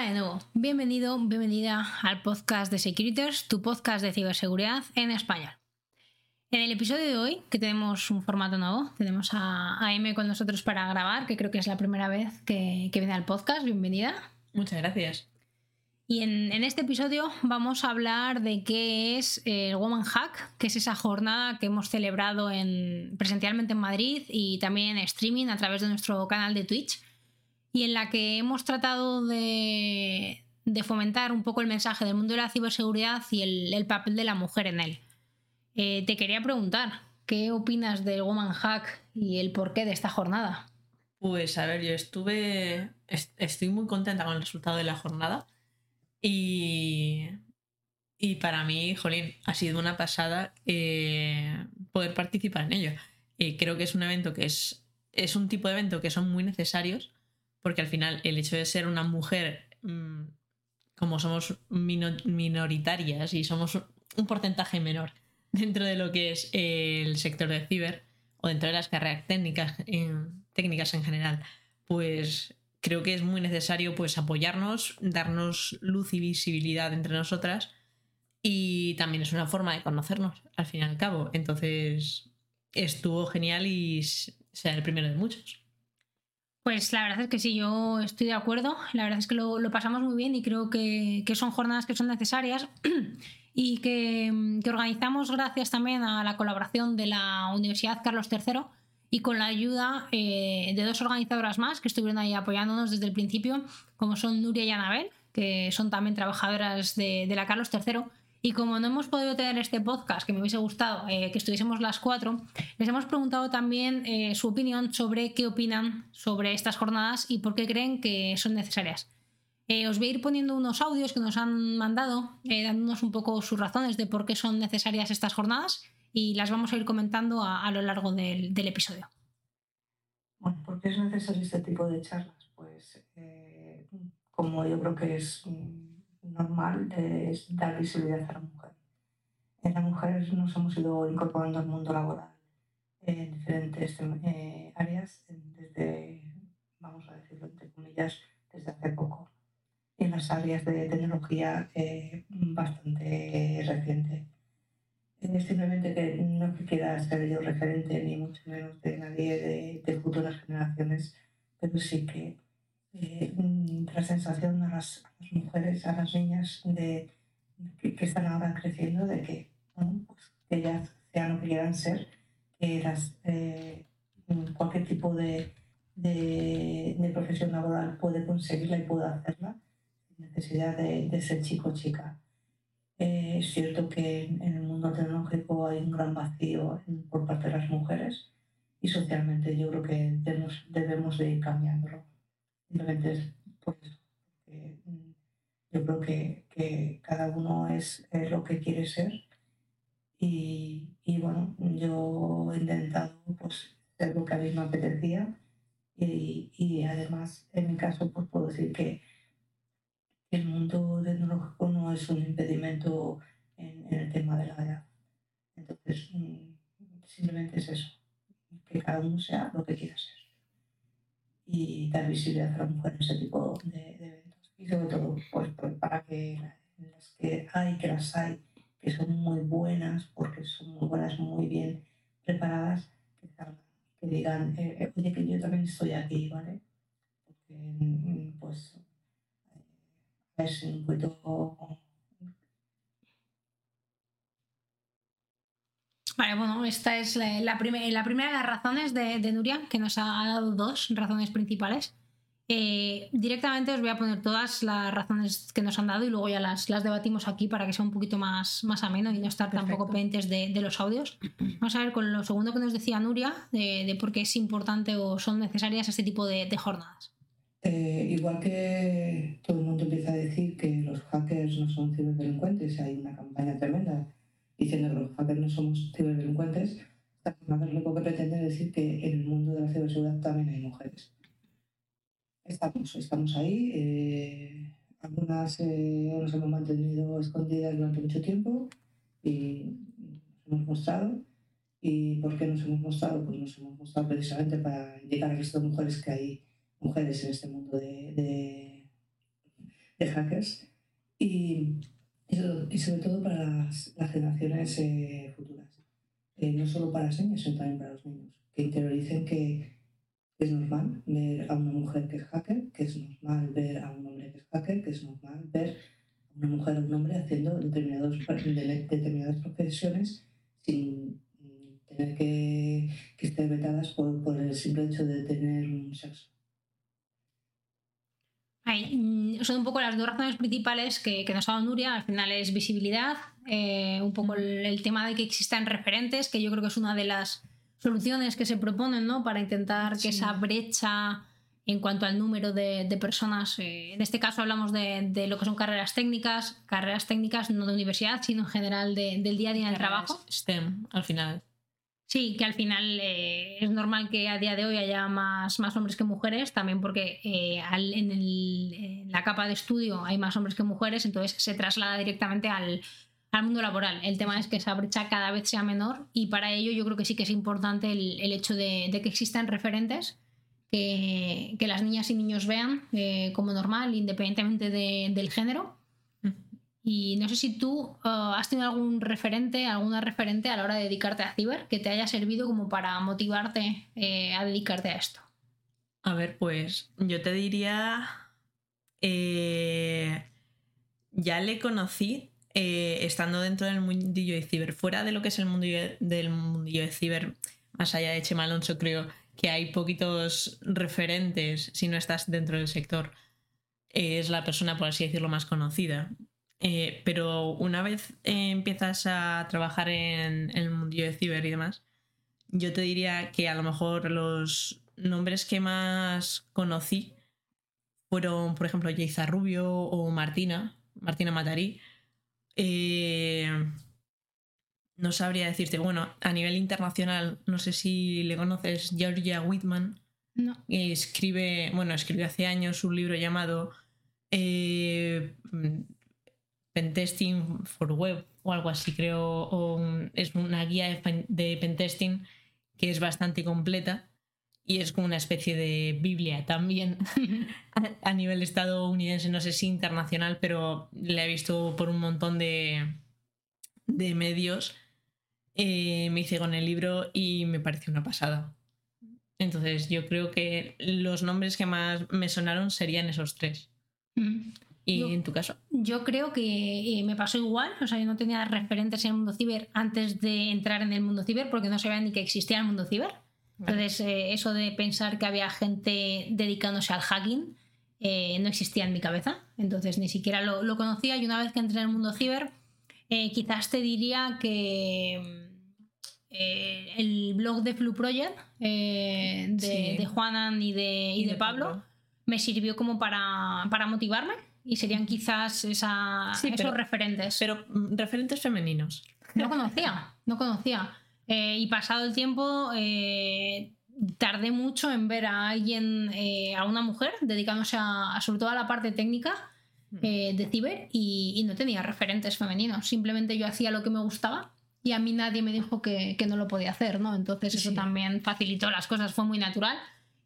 Hola de nuevo, bienvenido, bienvenida al podcast de Securitors, tu podcast de ciberseguridad en español. En el episodio de hoy, que tenemos un formato nuevo, tenemos a, a M con nosotros para grabar, que creo que es la primera vez que, viene al podcast, bienvenida. Muchas gracias. Y en, este episodio vamos a hablar de qué es el Woman Hack, que es esa jornada que hemos celebrado en, presencialmente en Madrid y también en streaming a través de nuestro canal de Twitch y en la que hemos tratado de, fomentar un poco el mensaje del mundo de la ciberseguridad y el, papel de la mujer en él. Eh, te quería preguntar, ¿qué opinas del Woman Hack y el porqué de esta jornada? Pues a ver, yo estuve, estoy muy contenta con el resultado de la jornada y, y para mí, jolín, ha sido una pasada eh, poder participar en ello. Y creo que es un evento que es, es un tipo de evento que son muy necesarios porque al final el hecho de ser una mujer, mm, como somos minoritarias y somos un porcentaje menor dentro de lo que es el sector de ciber o dentro de las carreras técnicas en, técnicas en general, pues creo que es muy necesario pues apoyarnos, darnos luz y visibilidad entre nosotras y también es una forma de conocernos al fin y al cabo. Entonces estuvo genial y será el primero de muchos. Pues la verdad es que sí, yo estoy de acuerdo. La verdad es que lo, pasamos muy bien y creo que, son jornadas que son necesarias y que, organizamos gracias también a la colaboración de la Universidad Carlos III y con la ayuda eh, de dos organizadoras más que estuvieron ahí apoyándonos desde el principio, como son Nuria y Anabel, que son también trabajadoras de, de la Carlos III y como no hemos podido tener este podcast, que me hubiese gustado eh, que estuviésemos las cuatro, les hemos preguntado también eh, su opinión sobre qué opinan sobre estas jornadas y por qué creen que son necesarias. Eh, os voy a ir poniendo unos audios que nos han mandado, dándonos un poco sus razones de por qué son necesarias estas jornadas y las vamos a ir comentando a, lo largo del, del, episodio. Bueno, ¿por qué es necesario este tipo de charlas? Pues como yo creo que es normal es dar visibilidad a la mujer. Las mujeres nos hemos ido incorporando al mundo laboral en diferentes eh, áreas, desde, vamos a decirlo entre comillas, desde hace poco. En las áreas de tecnología eh, bastante reciente. Es simplemente que no quiera ser yo referente, ni mucho menos de nadie de, de futuras generaciones, pero sí que la sensación a las, mujeres, a las niñas de, que, están ahora creciendo, de que, pues, que ellas sean que quieran ser, que las, eh, cualquier tipo de, de, profesión laboral puede conseguirla y puede hacerla, sin necesidad de, ser chico o chica. Eh, es cierto que en, el mundo tecnológico hay un gran vacío por parte de las mujeres y socialmente yo creo que debemos, debemos de ir cambiándolo. Simplemente es eso. Mm, yo creo que, que cada uno es, lo que quiere ser. Y, y, bueno, yo he intentado pues, ser lo que a mí me apetecía. Y, y además, en mi caso, pues puedo decir que el mundo tecnológico no es un impedimento en, en el tema de la edad. Entonces, mm, simplemente es eso, que cada uno sea lo que quiera ser y dar visibilidad a la mujer en ese tipo de, eventos. Y sobre todo, pues, pues, para que las que hay, que las hay, que son muy buenas, porque son muy buenas, muy bien preparadas, que, digan, eh, eh, oye, que yo también estoy aquí, ¿vale? Porque, mm, pues, es un poquito Vale, bueno, esta es la, la, primera de las razones de, de, Nuria, que nos ha dado dos razones principales. Eh, directamente os voy a poner todas las razones que nos han dado y luego ya las, las debatimos aquí para que sea un poquito más, más ameno y no estar tampoco pendientes de, de, los audios. Vamos a ver con lo segundo que nos decía Nuria, de, de por qué es importante o son necesarias este tipo de, de jornadas. Eh, igual que todo el mundo empieza a decir que los hackers no son ciberdelincuentes, hay una campaña tremenda diciendo que los hackers no somos ciberdelincuentes, esta lo único que pretende decir que en el mundo de la ciberseguridad también hay mujeres. Estamos, estamos ahí, eh, algunas eh, nos hemos mantenido escondidas durante mucho tiempo y nos hemos mostrado. ¿Y por qué nos hemos mostrado? Pues nos hemos mostrado precisamente para indicar a estas mujeres que hay mujeres en este mundo de, de hackers y, y, sobre todo para las, las generaciones eh, futuras. No solo para las niñas, sino también para los niños, que interioricen que es normal ver a una mujer que es hacker, que es normal ver a un hombre que es hacker, que es normal ver a una mujer o un hombre haciendo determinados, determinadas profesiones sin tener que, que estar vetadas por, por el simple hecho de tener un sexo. Mm, son un poco las dos razones principales que, que nos ha dado Nuria. Al final es visibilidad, eh, un poco el, tema de que existan referentes, que yo creo que es una de las soluciones que se proponen ¿no? para intentar que esa brecha en cuanto al número de, de personas, eh, en este caso hablamos de, de, lo que son carreras técnicas, carreras técnicas no de universidad, sino en general del día a día del trabajo. STEM, al final. Sí, que al final eh, es normal que a día de hoy haya más, más hombres que mujeres, también porque eh, en, en, la capa de estudio hay más hombres que mujeres, entonces se traslada directamente al, al, mundo laboral. El tema es que esa brecha cada vez sea menor y para ello yo creo que sí que es importante el, el hecho de, de, que existan referentes que, que, las niñas y niños vean eh, como normal, independientemente de, del género y no sé si tú uh, has tenido algún referente, alguna referente a la hora de dedicarte a ciber que te haya servido como para motivarte eh, a dedicarte a esto. A ver, pues yo te diría, eh, ya le conocí eh, estando dentro del mundillo de ciber, fuera de lo que es el mundillo del mundillo de ciber, más allá de Chema Alonso, creo que hay poquitos referentes si no estás dentro del sector. es la persona, por así decirlo, más conocida. Eh, pero una vez eh, empiezas a trabajar en, el mundillo de ciber y demás, yo te diría que a lo mejor los nombres que más conocí fueron, por ejemplo, Yeiza Rubio o Martina, Martina Matarí. Eh, no sabría decirte, bueno, a nivel internacional, no sé si le conoces, Georgia Whitman. No. Escribe, bueno, escribió hace años un libro llamado Pentesting for Web o algo así, creo, o es una guía de pentesting que es bastante completa y es como una especie de Biblia también a nivel estadounidense, no sé si internacional, pero la he visto por un montón de, de medios. Eh, me hice con el libro y me pareció una pasada. Entonces yo creo que los nombres que más me sonaron serían esos tres. Mm. ¿Y en tu caso? Yo creo que eh, me pasó igual, o sea, yo no tenía referentes en el mundo ciber antes de entrar en el mundo ciber porque no sabía ni que existía el mundo ciber. Entonces, eh, eso de pensar que había gente dedicándose al hacking eh, no existía en mi cabeza. Entonces, ni siquiera lo, lo, conocía. Y una vez que entré en el mundo ciber, quizás te diría que el blog de Flu Project de, sí. de, Juanan y de, y, y de, Pablo, Pablo me sirvió como para, para motivarme y serían quizás esa, sí, esos pero, referentes. Pero mm, referentes femeninos. No conocía, no conocía. Eh, y pasado el tiempo, eh, tardé mucho en ver a alguien, eh, a una mujer, dedicándose a, a, sobre todo a la parte técnica mm. de ciber y, y, no tenía referentes femeninos. Simplemente yo hacía lo que me gustaba y a mí nadie me dijo que, que no lo podía hacer, ¿no? Entonces eso sí. también facilitó las cosas, fue muy natural.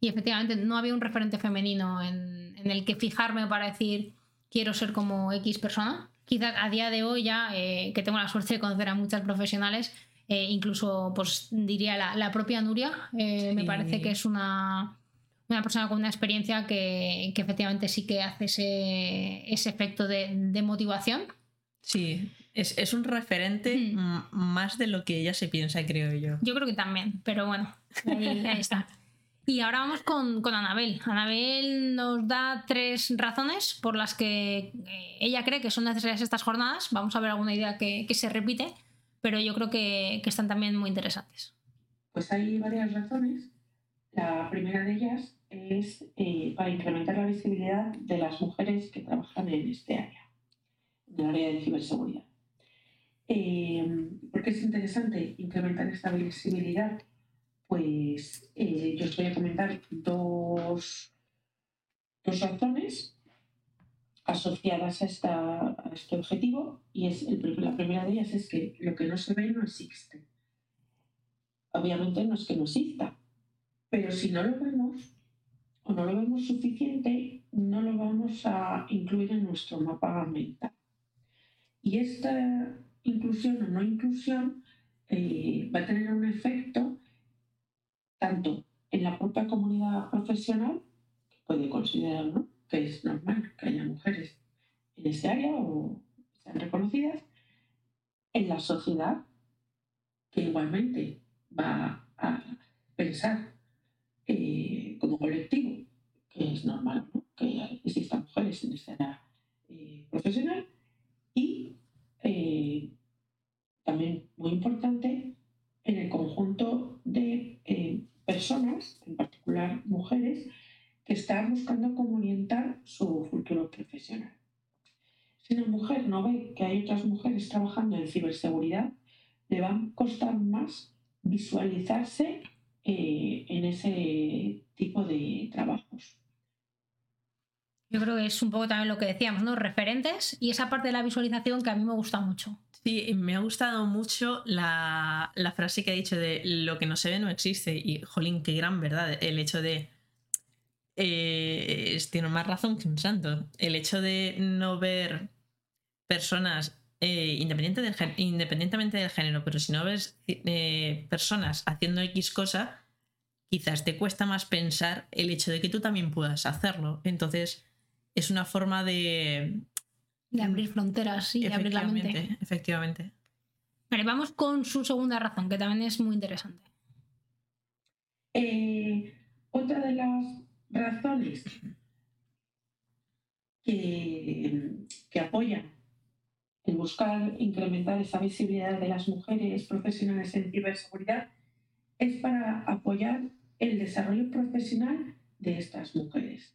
Y efectivamente no había un referente femenino en, en el que fijarme para decir quiero ser como X persona. Quizás a día de hoy ya, eh, que tengo la suerte de conocer a muchas profesionales, eh, incluso pues diría la, la propia Nuria, eh, sí. me parece que es una, una persona con una experiencia que, que efectivamente sí que hace ese, ese efecto de, de, motivación. Sí, es, es un referente mm. más de lo que ella se piensa, creo yo. Yo creo que también, pero bueno, ahí, ahí está. Y ahora vamos con, con, Anabel. Anabel nos da tres razones por las que eh, ella cree que son necesarias estas jornadas. Vamos a ver alguna idea que, que se repite, pero yo creo que, que, están también muy interesantes. Pues hay varias razones. La primera de ellas es eh, para incrementar la visibilidad de las mujeres que trabajan en este área, en el área de ciberseguridad. Eh, ¿Por qué es interesante incrementar esta visibilidad? Pues eh, yo os voy a comentar dos, dos razones asociadas a, esta, a, este objetivo y es la primera de ellas es que lo que no se ve no existe. Obviamente no es que no exista, pero si no lo vemos o no lo vemos suficiente, no lo vamos a incluir en nuestro mapa mental. Y esta inclusión o no inclusión eh, va a tener un efecto tanto en la propia comunidad profesional, que puede considerar que es normal que haya mujeres en ese área o sean reconocidas, en la sociedad, que igualmente va a pensar eh, como colectivo que es normal que existan mujeres en esa área eh, profesional. Y eh, también muy importante en el conjunto de personas, en particular mujeres, que están buscando cómo orientar su futuro profesional. Si una mujer no ve que hay otras mujeres trabajando en ciberseguridad, le va a costar más visualizarse eh, en ese tipo de trabajos. Yo creo que es un poco también lo que decíamos, ¿no? Referentes y esa parte de la visualización que a mí me gusta mucho. Sí, me ha gustado mucho la, frase que ha dicho de lo que no se ve no existe. Y, jolín, qué gran verdad. El hecho de. Eh, tiene más razón que un santo. El hecho de no ver personas, eh, independientemente del género, pero si no ves eh, personas haciendo X cosa, quizás te cuesta más pensar el hecho de que tú también puedas hacerlo. Entonces, es una forma de... De abrir fronteras, y de abrir la mente. Efectivamente. Vale, vamos con su segunda razón, que también es muy interesante. Eh, otra de las razones que, que apoyan el buscar incrementar esa visibilidad de las mujeres profesionales en ciberseguridad es para apoyar el desarrollo profesional de estas mujeres.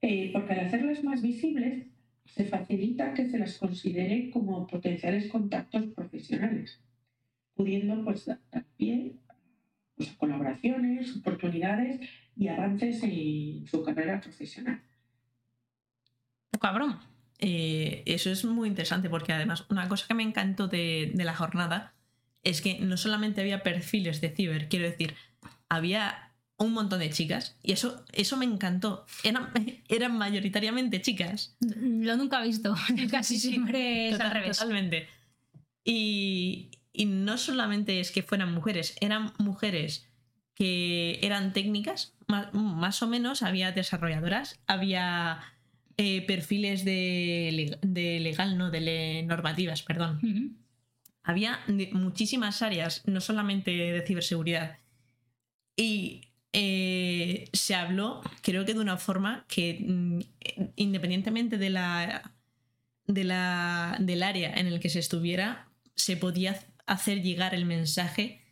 Eh, porque al hacerlas más visibles se facilita que se las considere como potenciales contactos profesionales, pudiendo pues, dar pues, colaboraciones, oportunidades y avances en su carrera profesional. Cabrón. Eh, eso es muy interesante porque además una cosa que me encantó de, la jornada es que no solamente había perfiles de ciber, quiero decir, había un montón de chicas y eso, eso me encantó. Eran, eran mayoritariamente chicas. Lo nunca he visto, casi siempre es al revés. Totalmente. Y, y no solamente es que fueran mujeres, eran mujeres que eran técnicas, más, más o menos, había desarrolladoras, había eh, perfiles de, legal, no, de normativas, perdón. Había muchísimas áreas, no solamente de ciberseguridad. Y eh, se habló, creo que de una forma que, mm, independientemente de la, de la, del área en el que se estuviera, se podía hacer llegar el mensaje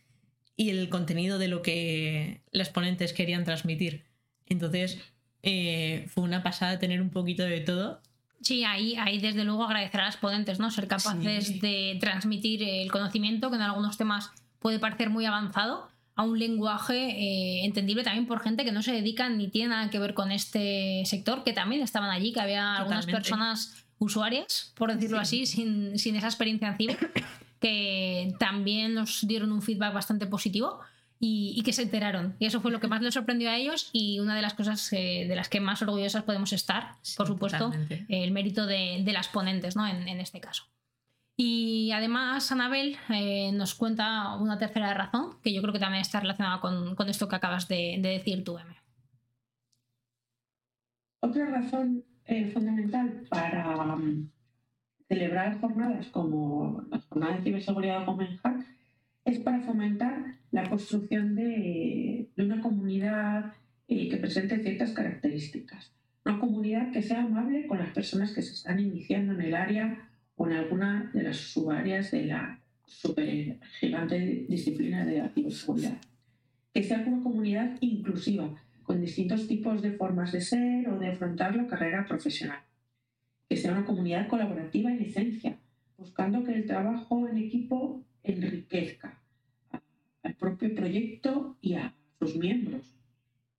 y el contenido de lo que las ponentes querían transmitir. Entonces, eh, fue una pasada tener un poquito de todo. Sí, ahí, ahí desde luego agradecer a las ponentes, ¿no? Ser capaces de transmitir el conocimiento, que en algunos temas puede parecer muy avanzado, a un lenguaje eh, entendible también por gente que no se dedica ni tiene nada que ver con este sector, que también estaban allí, que había algunas personas usuarias, por decirlo así, sin, sin esa experiencia encima, que también nos dieron un feedback bastante positivo y, que se enteraron. Y eso fue lo que más les sorprendió a ellos y una de las cosas eh, de las que más orgullosas podemos estar, por supuesto, el mérito de, las ponentes ¿no? en, este caso. Y además, Anabel eh, nos cuenta una tercera razón que yo creo que también está relacionada con, con esto que acabas de, decir tú, M. Otra razón eh, fundamental para um, celebrar jornadas como las jornadas de ciberseguridad Open Hack es para fomentar la construcción de, una comunidad eh, que presente ciertas características. Una comunidad que sea amable con las personas que se están iniciando en el área o en alguna de las subáreas de la super gigante disciplina de la ciberseguridad. Que sea una comunidad inclusiva, con distintos tipos de formas de ser o de afrontar la carrera profesional. Que sea una comunidad colaborativa en licencia, buscando que el trabajo en equipo enriquezca al propio proyecto y a sus miembros.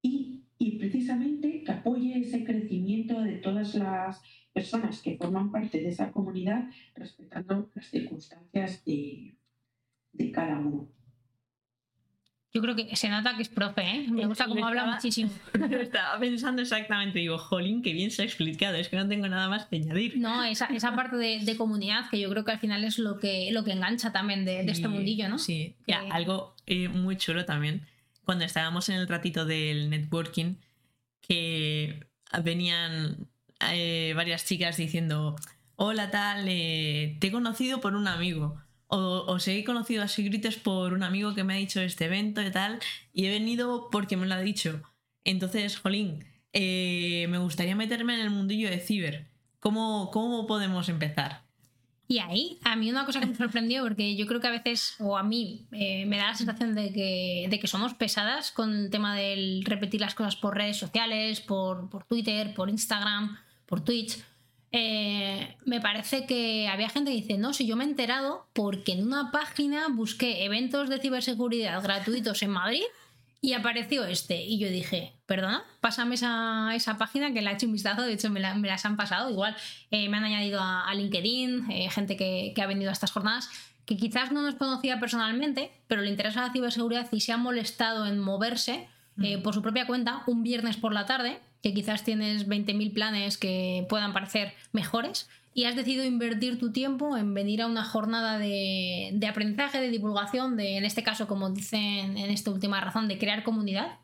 Y, y, precisamente que apoye ese crecimiento de todas las personas que forman parte de esa comunidad, respetando las circunstancias de, de cada uno. Yo creo que se nota que es profe, ¿eh? Me gusta cómo habla Estaba- muchísimo. Estaba pensando exactamente, digo, jolín, qué bien se ha explicado, es que no tengo nada más que añadir. No, esa, esa parte de, de comunidad que yo creo que al final es lo que, lo que engancha también de, de este mundillo, ¿no? Sí, Que- Ya, algo eh, muy chulo también. Cuando estábamos en el ratito del networking, que venían eh, varias chicas diciendo, hola tal, eh, te he conocido por un amigo. O os he conocido a Sigrites por un amigo que me ha dicho este evento y tal, y he venido porque me lo ha dicho. Entonces, Jolín, eh, me gustaría meterme en el mundillo de ciber. ¿Cómo, cómo podemos empezar? Y ahí, a mí una cosa que me sorprendió, porque yo creo que a veces, o a mí, me da la sensación de que, de que somos pesadas con el tema del repetir las cosas por redes sociales, por, por Twitter, por Instagram, por Twitch. Eh, me parece que había gente que dice, no, si yo me he enterado porque en una página busqué eventos de ciberseguridad gratuitos en Madrid y apareció este. Y yo dije, perdona, pásame esa, esa página que la he hecho un vistazo, de hecho me, la- me las han pasado. Igual eh, me han añadido a, a LinkedIn, eh, gente que, que ha venido a estas jornadas, que quizás no nos conocía personalmente, pero le interesa la ciberseguridad y se ha molestado en moverse eh, por su propia cuenta un viernes por la tarde, que quizás tienes 20.000 planes que puedan parecer mejores. Y has decidido invertir tu tiempo en venir a una jornada de, de aprendizaje, de divulgación, de, en este caso, como dicen en esta última razón, de crear comunidad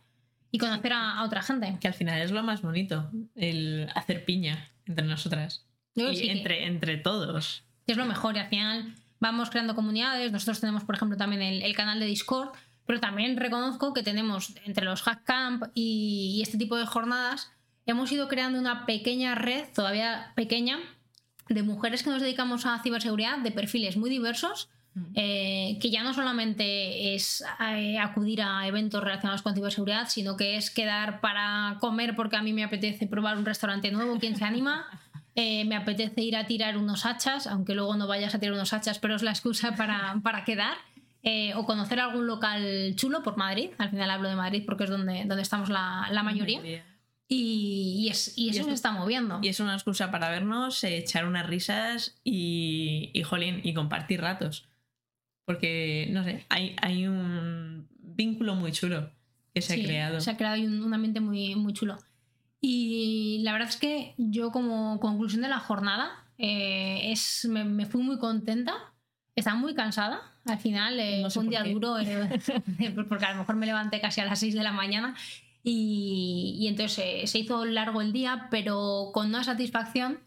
y conocer a, a otra gente. Que al final es lo más bonito, el hacer piña entre nosotras. Yo Y sí entre, entre todos. es lo mejor y al final vamos creando comunidades. Nosotros tenemos, por ejemplo, también el, el canal de Discord, pero también reconozco que tenemos entre los Hack Camp y, este tipo de jornadas, hemos ido creando una pequeña red, todavía pequeña, de mujeres que nos dedicamos a ciberseguridad, de perfiles muy diversos. eh, que ya no solamente es eh, acudir a eventos relacionados con ciberseguridad, sino que es quedar para comer porque a mí me apetece probar un restaurante nuevo, ¿quién se anima? Eh, me apetece ir a tirar unos hachas, aunque luego no vayas a tirar unos hachas, pero es la excusa para, para quedar. Eh, o conocer algún local chulo por Madrid. Al final hablo de Madrid porque es donde, donde estamos la, la mayoría. Y, y es- y eso es- se está moviendo. Y es una excusa para vernos, eh, echar unas risas y, y, jolín, y compartir ratos. Porque, no sé, hay, hay un vínculo muy chulo que se Sí, ha creado. Se ha creado un, un ambiente muy, muy chulo. Y la verdad es que yo como conclusión de la jornada eh, es, me, me fui muy contenta. Estaba muy cansada. Al final eh, No sé fue un día qué. duro eh, porque a lo mejor me levanté casi a las 6 de la mañana y, y entonces eh, se hizo largo el día, pero con una satisfacción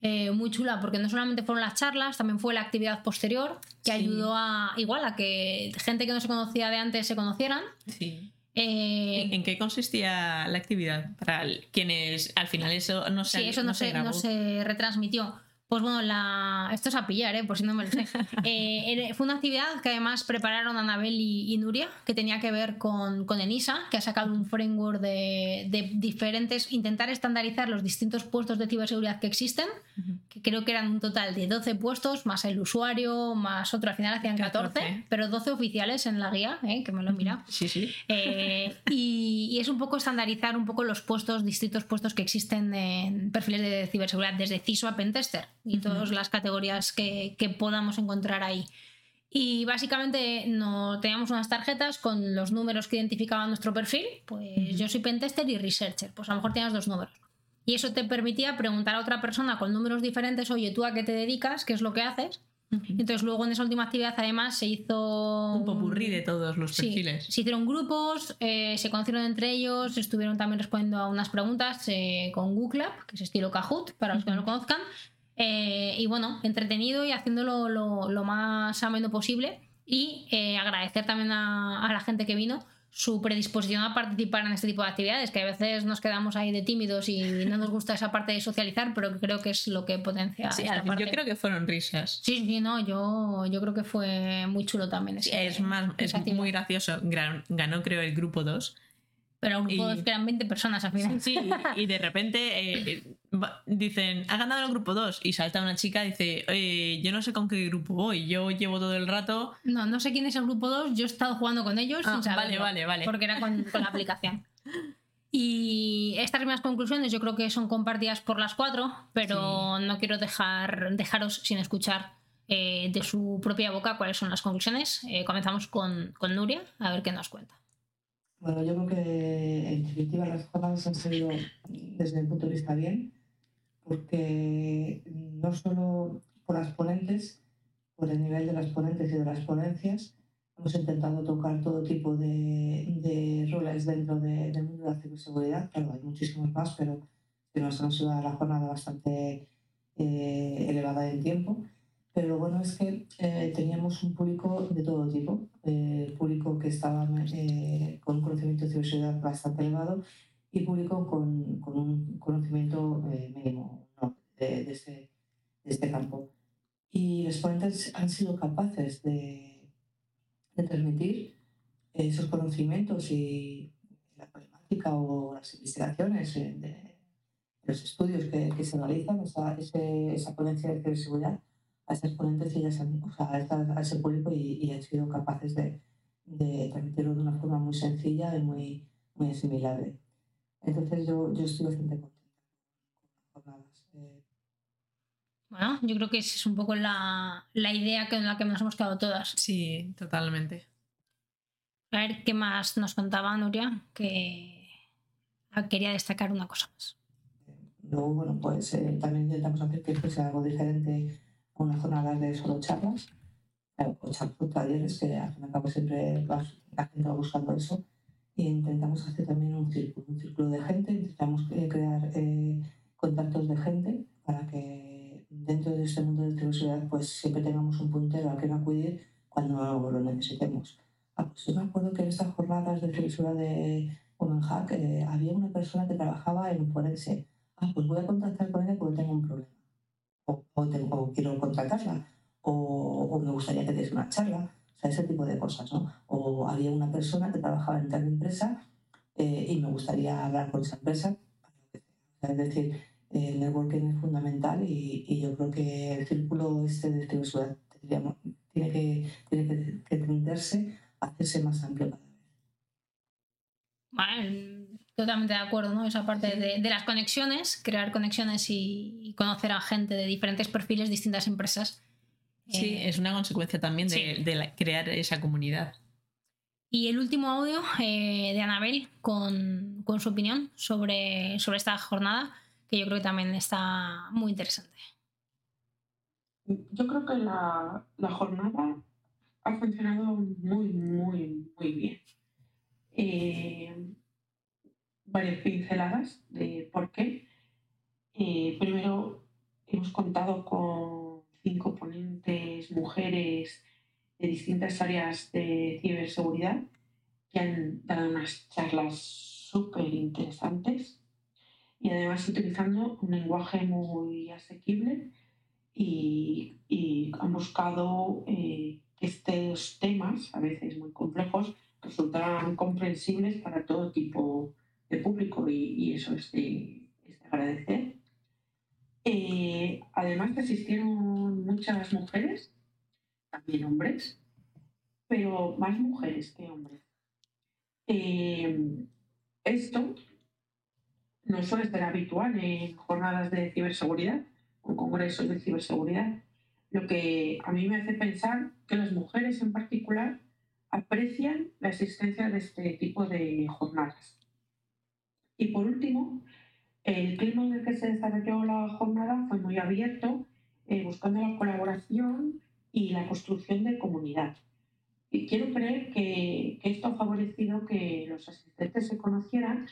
eh, muy chula, porque no solamente fueron las charlas, también fue la actividad posterior que Sí. ayudó a igual a que gente que no se conocía de antes se conocieran. Sí. Eh, ¿En, qué consistía la actividad? Para quienes al final eso no se Sí, eso no, se, grabó. no se retransmitió. Pues bueno, la... esto es a pillar, ¿eh? por si no me lo sé. Eh, fue una actividad que además prepararon Anabel y, y Nuria, que tenía que ver con, con ENISA, que ha sacado un framework de, de diferentes, intentar estandarizar los distintos puestos de ciberseguridad que existen. Que creo que eran un total de 12 puestos, más el usuario, más otro, al final hacían 14, 14. pero 12 oficiales en la guía, ¿eh? que me lo he mirado. Sí, sí. Eh, y, y es un poco estandarizar un poco los puestos, distintos puestos que existen en perfiles de ciberseguridad, desde CISO a Pentester y todas las categorías que, que podamos encontrar ahí. Y básicamente no, teníamos unas tarjetas con los números que identificaban nuestro perfil. Pues Ujú. yo soy Pentester y Researcher. Pues a lo mejor tenías dos números. Y eso te permitía preguntar a otra persona con números diferentes, oye, ¿tú a qué te dedicas? ¿Qué es lo que haces? Entonces luego en esa última actividad además se hizo... Un popurrí de todos los Sí, perfiles. se hicieron grupos, eh, se conocieron entre ellos, estuvieron también respondiendo a unas preguntas eh, con Google Lab, que es estilo Kahoot, para los que no lo conozcan. Eh, y bueno, entretenido y haciéndolo lo, lo más ameno posible. Y eh, agradecer también a, a la gente que vino su predisposición a participar en este tipo de actividades, que a veces nos quedamos ahí de tímidos y no nos gusta esa parte de socializar, pero creo que es lo que potencia. Sí, esta parte. yo creo que fueron risas. Sí, sí, no, yo, yo creo que fue muy chulo también. Sí, es más, es actividad. muy gracioso. Ganó, creo, el grupo 2. Pero un grupo y- que eran 20 personas al final. Sí, y, y de repente eh, eh, dicen, ha ganado el grupo 2. Y salta una chica y dice, "Eh, yo no sé con qué grupo voy. Yo llevo todo el rato. No, no sé quién es el grupo 2, yo he estado jugando con ellos Ah, sin saberlo, vale, vale, vale. Porque era con, con la aplicación. Y estas mismas conclusiones yo creo que son compartidas por las cuatro, pero no quiero dejar, dejaros sin escuchar eh, de su propia boca cuáles son las conclusiones. Eh, comenzamos con, con Nuria, a ver qué nos cuenta. Bueno, yo creo que en definitiva las jornadas han salido desde mi punto de vista bien, porque no solo por las ponentes, por el nivel de las ponentes y de las ponencias, hemos intentado tocar todo tipo de, de roles dentro de, del mundo de la ciberseguridad. Claro, hay muchísimos más, pero se nos ha sido la jornada bastante eh, elevada en tiempo. Pero lo bueno es que eh, teníamos un público de todo tipo, eh, público que estaba eh, con un conocimiento de ciberseguridad bastante elevado y público con, con un conocimiento eh, mínimo ¿no? de, de, este, de, este, campo. Y los ponentes han sido capaces de, de transmitir esos conocimientos y la problemática o las investigaciones de, los estudios que, que se realizan, esa, ese, esa ponencia de ciberseguridad a esas ponentes y o sea, a, ese público y, y, han sido capaces de, de, transmitirlo de una forma muy sencilla y muy, muy asimilable. Entonces yo, yo estoy bastante contenta con las jornadas. Eh. Bueno, yo creo que esa es un poco la, la idea en la que nos hemos quedado todas. Sí, totalmente. A ver qué más nos contaba Nuria, que quería destacar una cosa más. Luego, bueno, pues eh, también intentamos hacer que esto sea algo diferente unas jornadas de solo charlas, o charlas talleres, que al fin y al cabo siempre la gente va buscando eso. Y intentamos hacer también un círculo, un círculo de gente, intentamos eh, crear eh, contactos de gente para que dentro de este mundo de ciberseguridad pues siempre tengamos un puntero al que acudir cuando lo necesitemos. Ah, pues yo me acuerdo que en estas jornadas de ciberseguridad de Women Hack eh, había una persona que trabajaba en forense. Ah, pues voy a contactar con ella porque tengo un problema o, quiero contratarla, o, me gustaría que des una charla, o sea, ese tipo de cosas, ¿no? O había una persona que trabajaba en tal empresa eh, y me gustaría hablar con esa empresa. Es decir, el networking es fundamental y, yo creo que el círculo este de ciberseguridad tiene que, tiene que, tenderse a hacerse más amplio cada vez. Vale, totalmente de acuerdo, ¿no? Esa parte de, de las conexiones, crear conexiones y, y, conocer a gente de diferentes perfiles, distintas empresas. Sí, eh, es una consecuencia también de, sí. de la, crear esa comunidad. Y el último audio eh, de Anabel con, con, su opinión sobre, sobre esta jornada, que yo creo que también está muy interesante. Yo creo que la, la jornada ha funcionado muy, muy, muy bien. Eh, varias pinceladas de por qué. Eh, primero, hemos contado con cinco ponentes mujeres de distintas áreas de ciberseguridad que han dado unas charlas súper interesantes y además utilizando un lenguaje muy asequible y, y han buscado eh, que estos temas, a veces muy complejos, resultaran comprensibles para todo tipo de público y, eso es de, es de agradecer. Eh, además asistieron muchas mujeres, también hombres, pero más mujeres que hombres. Eh, esto no suele ser habitual en jornadas de ciberseguridad o congresos de ciberseguridad, lo que a mí me hace pensar que las mujeres en particular aprecian la existencia de este tipo de jornadas. Y por último, el clima en el que se desarrolló la jornada fue muy abierto, eh, buscando la colaboración y la construcción de comunidad. Y quiero creer que, que, esto ha favorecido que los asistentes se conocieran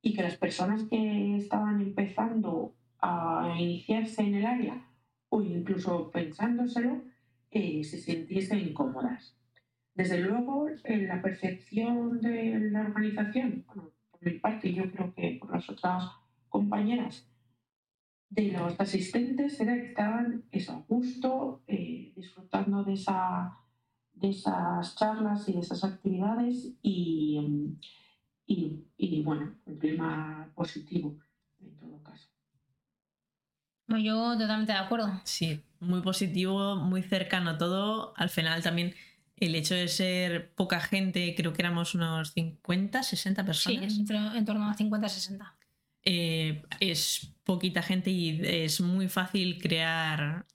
y que las personas que estaban empezando a iniciarse en el área o incluso pensándoselo eh, se sintiesen cómodas. Desde luego, en la percepción de la organización, bueno, mi parte y yo creo que por las otras compañeras de los asistentes, era que estaban eso, a gusto, eh, disfrutando de, esa, de esas charlas y de esas actividades y, y, y bueno, un clima positivo en todo caso. Yo totalmente de acuerdo. Sí, muy positivo, muy cercano todo. Al final también el hecho de ser poca gente, creo que éramos unos 50, 60 personas. Sí, en torno a 50, 60. Eh, es poquita gente y es muy fácil crear,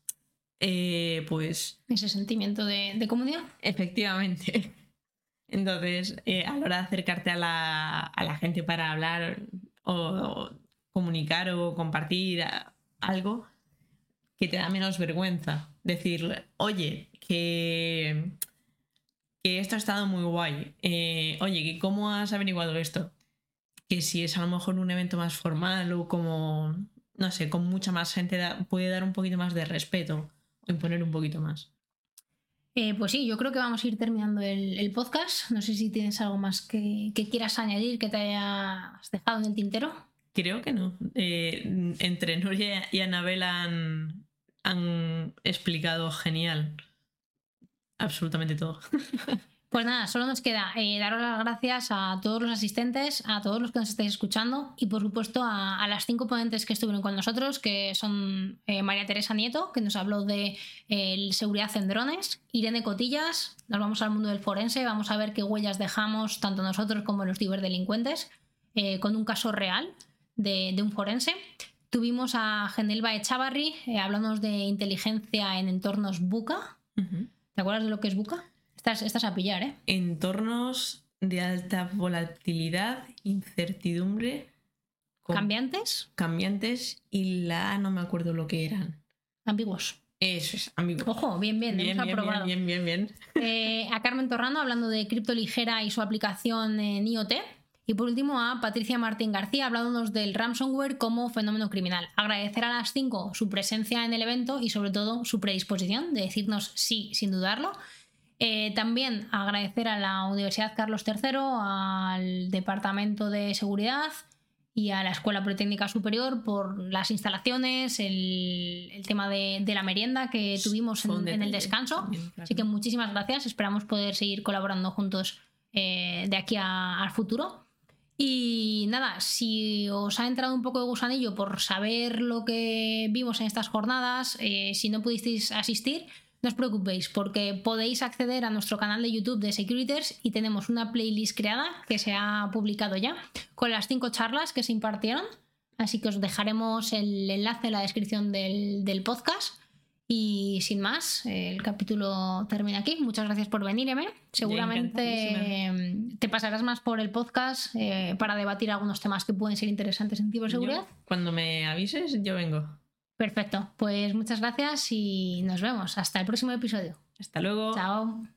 eh, pues... Ese sentimiento de, de comunidad. Efectivamente. Entonces, eh, a la hora de acercarte a la, a la gente para hablar o, o comunicar o compartir algo, que te da menos vergüenza. Decir, oye, que, que esto ha estado muy guay. Eh, oye, que ¿cómo has averiguado esto? Que si es a lo mejor un evento más formal o como, no sé, con mucha más gente, da- puede dar un poquito más de respeto o imponer un poquito más. Eh, pues sí, yo creo que vamos a ir terminando el, el podcast. No sé si tienes algo más que, que quieras añadir que te hayas dejado en el tintero. Creo que no. Eh, entre Nuria y Anabel han, han explicado genial absolutamente todo. Pues nada, solo nos queda eh, daros las gracias a todos los asistentes, a todos los que nos estáis escuchando y por supuesto a, a las cinco ponentes que estuvieron con nosotros, que son eh, María Teresa Nieto, que nos habló de eh, seguridad en drones, Irene Cotillas, nos vamos al mundo del forense, vamos a ver qué huellas dejamos tanto nosotros como los ciberdelincuentes eh, con un caso real de, de un forense. Tuvimos a Genelva Echavarri eh, hablándonos de inteligencia en entornos buca. ¿Te acuerdas de lo que es buca? Estás, estás a pillar, ¿eh? Entornos de alta volatilidad, incertidumbre, Cambiantes, cambiantes y la A no me acuerdo lo que eran. ambiguos. Eso es, amigo. Ojo, bien, bien, bien, hemos bien, aprobado. bien, bien, bien, bien. Eh, a Carmen Torrano hablando de cripto ligera y su aplicación en IoT. Y por último a Patricia Martín García hablándonos del ransomware como fenómeno criminal. Agradecer a las cinco su presencia en el evento y sobre todo su predisposición de decirnos sí sin dudarlo. Eh, también agradecer a la Universidad Carlos III, al Departamento de Seguridad y a la Escuela Politécnica Superior por las instalaciones, el, el tema de, de la merienda que tuvimos en, en el descanso. también, claro. Así que muchísimas gracias. Esperamos poder seguir colaborando juntos eh, de aquí a- al futuro. Y nada, si os ha entrado un poco de gusanillo por saber lo que vimos en estas jornadas, eh, si no pudisteis asistir, no os preocupéis, porque podéis acceder a nuestro canal de YouTube de Securiters y tenemos una playlist creada que se ha publicado ya con las cinco charlas que se impartieron. Así que os dejaremos el enlace en la descripción del, del podcast. Y sin más, el capítulo termina aquí. Muchas gracias por venir, Eme. Seguramente te pasarás más por el podcast eh, para debatir algunos temas que pueden ser interesantes en ciberseguridad. Yo, cuando me avises, yo vengo. Perfecto. Pues muchas gracias y nos vemos. Hasta el próximo episodio. Hasta luego. Chao.